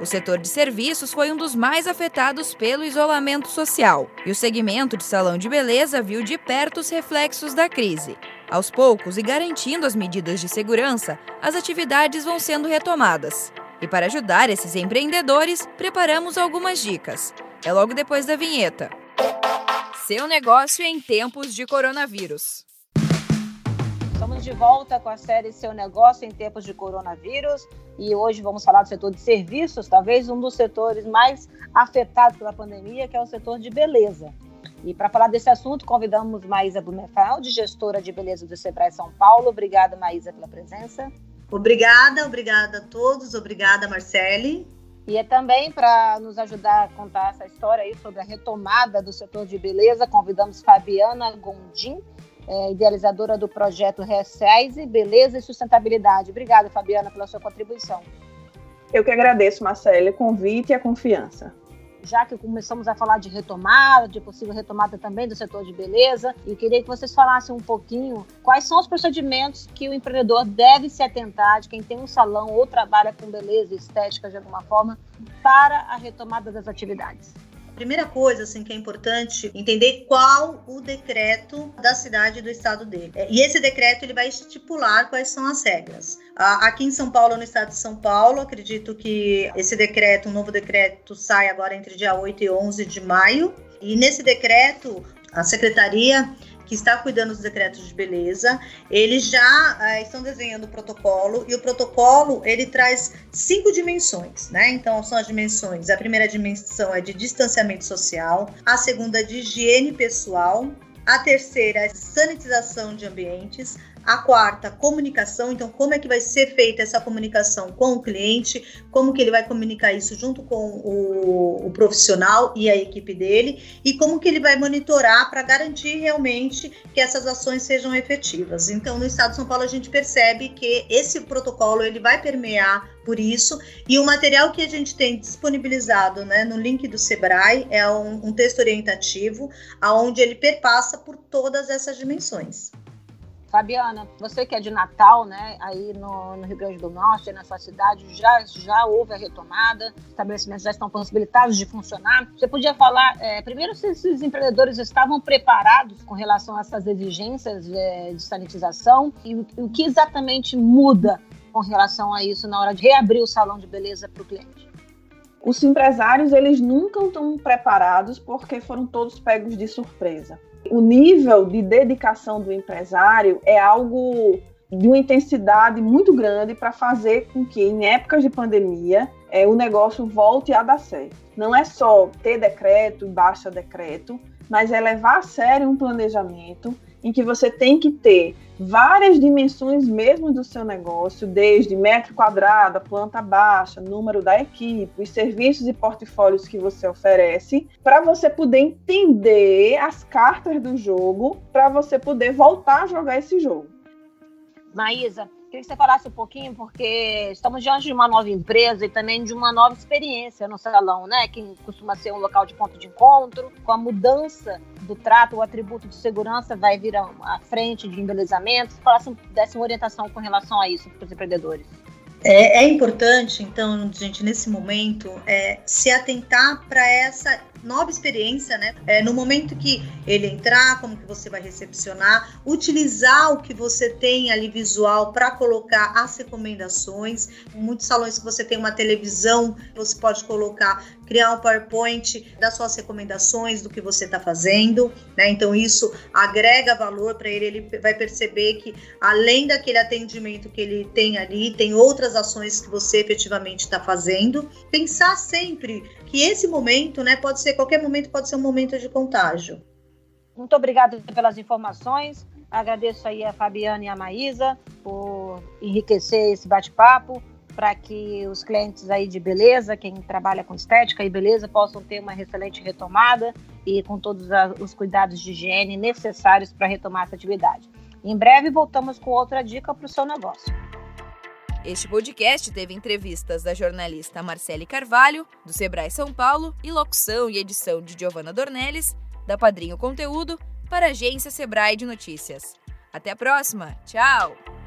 O setor de serviços foi um dos mais afetados pelo isolamento social, e o segmento de salão de beleza viu de perto os reflexos da crise. Aos poucos e garantindo as medidas de segurança, as atividades vão sendo retomadas. E para ajudar esses empreendedores, preparamos algumas dicas. É logo depois da vinheta. Seu negócio em tempos de coronavírus. Estamos de volta com a série Seu Negócio em Tempos de Coronavírus e hoje vamos falar do setor de serviços, talvez um dos setores mais afetados pela pandemia, que é o setor de beleza. E para falar desse assunto, convidamos Maísa Blumenfeld, gestora de beleza do Sebrae São Paulo. Obrigada, Maísa, pela presença. Obrigada, obrigada a todos, obrigada, Marcele. E é também para nos ajudar a contar essa história aí sobre a retomada do setor de beleza, convidamos Fabiana Gondim, é, idealizadora do projeto Resize, Beleza e Sustentabilidade. Obrigada, Fabiana, pela sua contribuição. Eu que agradeço, Marcele, o convite e a confiança. Já que começamos a falar de retomada, de possível retomada também do setor de beleza, e queria que vocês falassem um pouquinho quais são os procedimentos que o empreendedor deve se atentar, de quem tem um salão ou trabalha com beleza estética de alguma forma, para a retomada das atividades primeira coisa assim que é importante entender qual o decreto da cidade do estado dele. É, e esse decreto ele vai estipular quais são as regras. Aqui em São Paulo, no estado de São Paulo, acredito que esse decreto, um novo decreto, sai agora entre dia 8 e 11 de maio. E nesse decreto, a secretaria que está cuidando dos decretos de beleza, eles já uh, estão desenhando o protocolo e o protocolo ele traz cinco dimensões, né? Então são as dimensões. A primeira dimensão é de distanciamento social, a segunda de higiene pessoal, a terceira é sanitização de ambientes, a quarta, comunicação. Então, como é que vai ser feita essa comunicação com o cliente? Como que ele vai comunicar isso junto com o, o profissional e a equipe dele? E como que ele vai monitorar para garantir realmente que essas ações sejam efetivas? Então, no Estado de São Paulo, a gente percebe que esse protocolo ele vai permear por isso. E o material que a gente tem disponibilizado né, no link do Sebrae é um, um texto orientativo, aonde ele perpassa por todas essas dimensões. Fabiana, você que é de Natal, né, aí no, no, Rio Grande do Norte, na sua cidade, já, já houve a retomada, estabelecimentos já estão possibilitados de funcionar. Você podia falar, é, primeiro, se esses empreendedores estavam preparados com relação a essas exigências é, de sanitização e o, o que exatamente muda com relação a isso na hora de reabrir o salão de beleza para o cliente? Os empresários, eles nunca estão preparados porque foram todos pegos de surpresa o nível de dedicação do empresário é algo de uma intensidade muito grande para fazer com que, em épocas de pandemia, é, o negócio volte a dar certo. Não é só ter decreto, baixa decreto, mas é levar a sério um planejamento em que você tem que ter várias dimensões mesmo do seu negócio, desde metro quadrado, planta baixa, número da equipe, os serviços e portfólios que você oferece, para você poder entender as cartas do jogo, para você poder voltar a jogar esse jogo. Maísa, Queria que você falasse um pouquinho, porque estamos diante de uma nova empresa e também de uma nova experiência no salão, né? Que costuma ser um local de ponto de encontro. Com a mudança do trato, o atributo de segurança vai vir à frente de embelezamento. Se falasse, desse uma orientação com relação a isso para os empreendedores. É, é, importante, então, gente, nesse momento, é, se atentar para essa nova experiência, né? É, no momento que ele entrar, como que você vai recepcionar, utilizar o que você tem ali visual para colocar as recomendações. Muitos salões que você tem uma televisão, você pode colocar, criar um PowerPoint das suas recomendações do que você está fazendo, né? Então isso agrega valor para ele, ele vai perceber que além daquele atendimento que ele tem ali, tem outras ações que você efetivamente está fazendo. Pensar sempre que esse momento, né, pode ser qualquer momento, pode ser um momento de contágio. Muito obrigada pelas informações. Agradeço aí a Fabiana e a Maísa por enriquecer esse bate-papo para que os clientes aí de beleza, quem trabalha com estética e beleza, possam ter uma excelente retomada e com todos os cuidados de higiene necessários para retomar essa atividade. Em breve voltamos com outra dica para o seu negócio. Este podcast teve entrevistas da jornalista Marcele Carvalho, do Sebrae São Paulo, e locução e edição de Giovanna Dornelles, da Padrinho Conteúdo, para a agência Sebrae de Notícias. Até a próxima. Tchau!